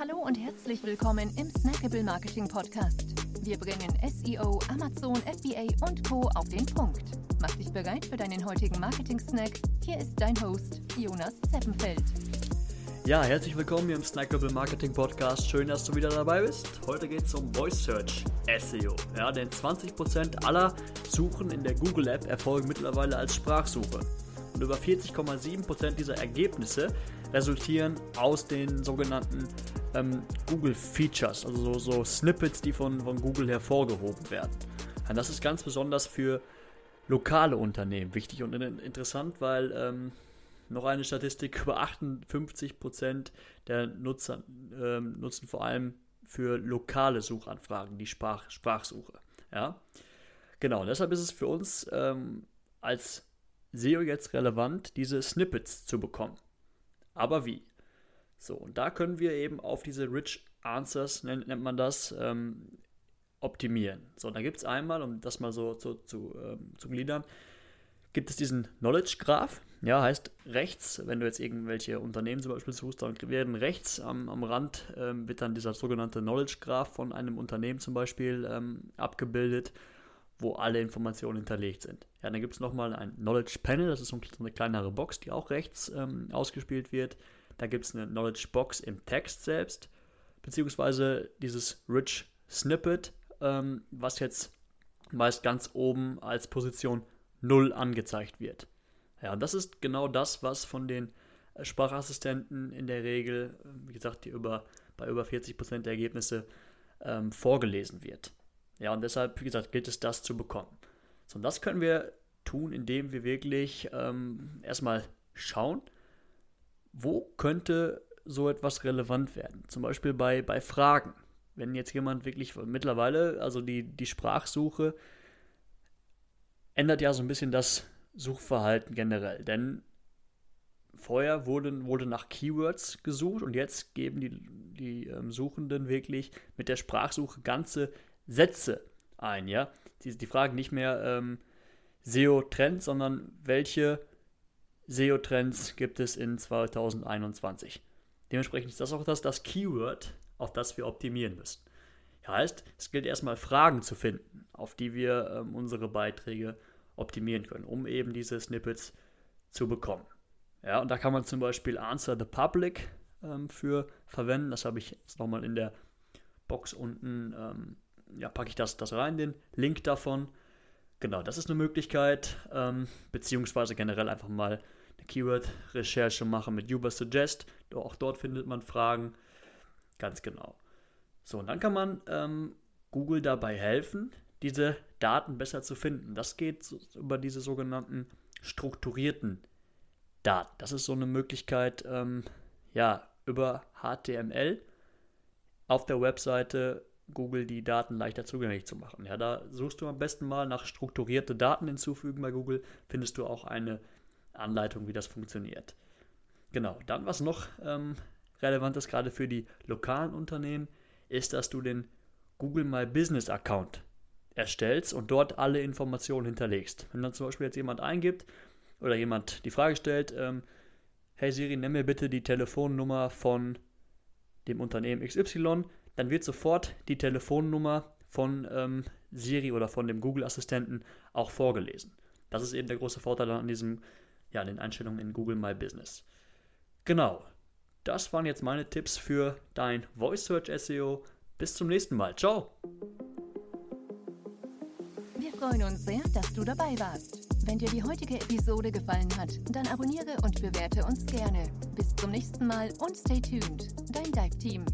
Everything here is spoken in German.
Hallo und herzlich willkommen im Snackable Marketing Podcast. Wir bringen SEO, Amazon, FBA und Co. auf den Punkt. Mach dich bereit für deinen heutigen Marketing-Snack. Hier ist dein Host, Jonas Zeppenfeld. Ja, herzlich willkommen hier im Snackable Marketing Podcast. Schön, dass du wieder dabei bist. Heute geht es um Voice Search SEO. Ja, denn 20% aller Suchen in der Google App erfolgen mittlerweile als Sprachsuche. Und über 40,7% dieser Ergebnisse resultieren aus den sogenannten ähm, Google Features, also so, so, Snippets, die von, von Google hervorgehoben werden. Und das ist ganz besonders für lokale Unternehmen wichtig und interessant, weil ähm, noch eine Statistik, über 58% der Nutzer ähm, nutzen vor allem für lokale Suchanfragen die Sprach Sprachsuche. Ja? Genau, deshalb ist es für uns ähm, als SEO jetzt relevant, diese Snippets zu bekommen. Aber wie? So, und da können wir eben auf diese Rich Answers, nennt, nennt man das, ähm, optimieren. So, da gibt es einmal, um das mal so zu, zu, ähm, zu gliedern, gibt es diesen Knowledge Graph. Ja, heißt rechts, wenn du jetzt irgendwelche Unternehmen zum Beispiel suchst, dann werden rechts am, am Rand ähm, wird dann dieser sogenannte Knowledge Graph von einem Unternehmen zum Beispiel ähm, abgebildet, wo alle Informationen hinterlegt sind. Ja, dann gibt es nochmal ein Knowledge Panel, das ist so eine kleinere Box, die auch rechts ähm, ausgespielt wird. Da gibt es eine Knowledge Box im Text selbst, beziehungsweise dieses Rich Snippet, ähm, was jetzt meist ganz oben als Position 0 angezeigt wird. Ja, und das ist genau das, was von den äh, Sprachassistenten in der Regel, äh, wie gesagt, die über, bei über 40% der Ergebnisse ähm, vorgelesen wird. Ja, und deshalb, wie gesagt, gilt es, das zu bekommen. So, und das können wir tun, indem wir wirklich ähm, erstmal schauen, wo könnte so etwas relevant werden. Zum Beispiel bei, bei Fragen. Wenn jetzt jemand wirklich mittlerweile, also die, die Sprachsuche ändert ja so ein bisschen das Suchverhalten generell. Denn vorher wurde, wurde nach Keywords gesucht und jetzt geben die, die ähm, Suchenden wirklich mit der Sprachsuche ganze Sätze ein. Ja? Die, die fragen nicht mehr ähm, SEO-Trends, sondern welche SEO-Trends gibt es in 2021. Dementsprechend ist das auch das, das Keyword, auf das wir optimieren müssen. Heißt, es gilt erstmal Fragen zu finden, auf die wir ähm, unsere Beiträge optimieren können, um eben diese Snippets zu bekommen. Ja, und da kann man zum Beispiel Answer the Public ähm, für verwenden. Das habe ich jetzt nochmal in der Box unten, ähm, ja, packe ich das, das rein, den Link davon. Genau, das ist eine Möglichkeit, ähm, beziehungsweise generell einfach mal eine Keyword-Recherche machen mit Ubersuggest. Auch dort findet man Fragen. Ganz genau. So, und dann kann man ähm, Google dabei helfen, diese Daten besser zu finden. Das geht über diese sogenannten strukturierten Daten. Das ist so eine Möglichkeit, ähm, ja, über HTML auf der Webseite Google die Daten leichter zugänglich zu machen. Ja, da suchst du am besten mal nach strukturierte Daten hinzufügen bei Google, findest du auch eine Anleitung, wie das funktioniert. Genau, dann was noch ähm, relevant ist, gerade für die lokalen Unternehmen, ist, dass du den Google My Business Account erstellst und dort alle Informationen hinterlegst. Wenn dann zum Beispiel jetzt jemand eingibt oder jemand die Frage stellt, ähm, hey Siri, nimm mir bitte die Telefonnummer von dem Unternehmen XY, dann wird sofort die Telefonnummer von ähm, Siri oder von dem Google-Assistenten auch vorgelesen. Das ist eben der große Vorteil an diesem, ja, den Einstellungen in Google My Business. Genau. Das waren jetzt meine Tipps für dein Voice Search SEO. Bis zum nächsten Mal. Ciao. Wir freuen uns sehr, dass du dabei warst. Wenn dir die heutige Episode gefallen hat, dann abonniere und bewerte uns gerne. Bis zum nächsten Mal und stay tuned. Dein Dive Team.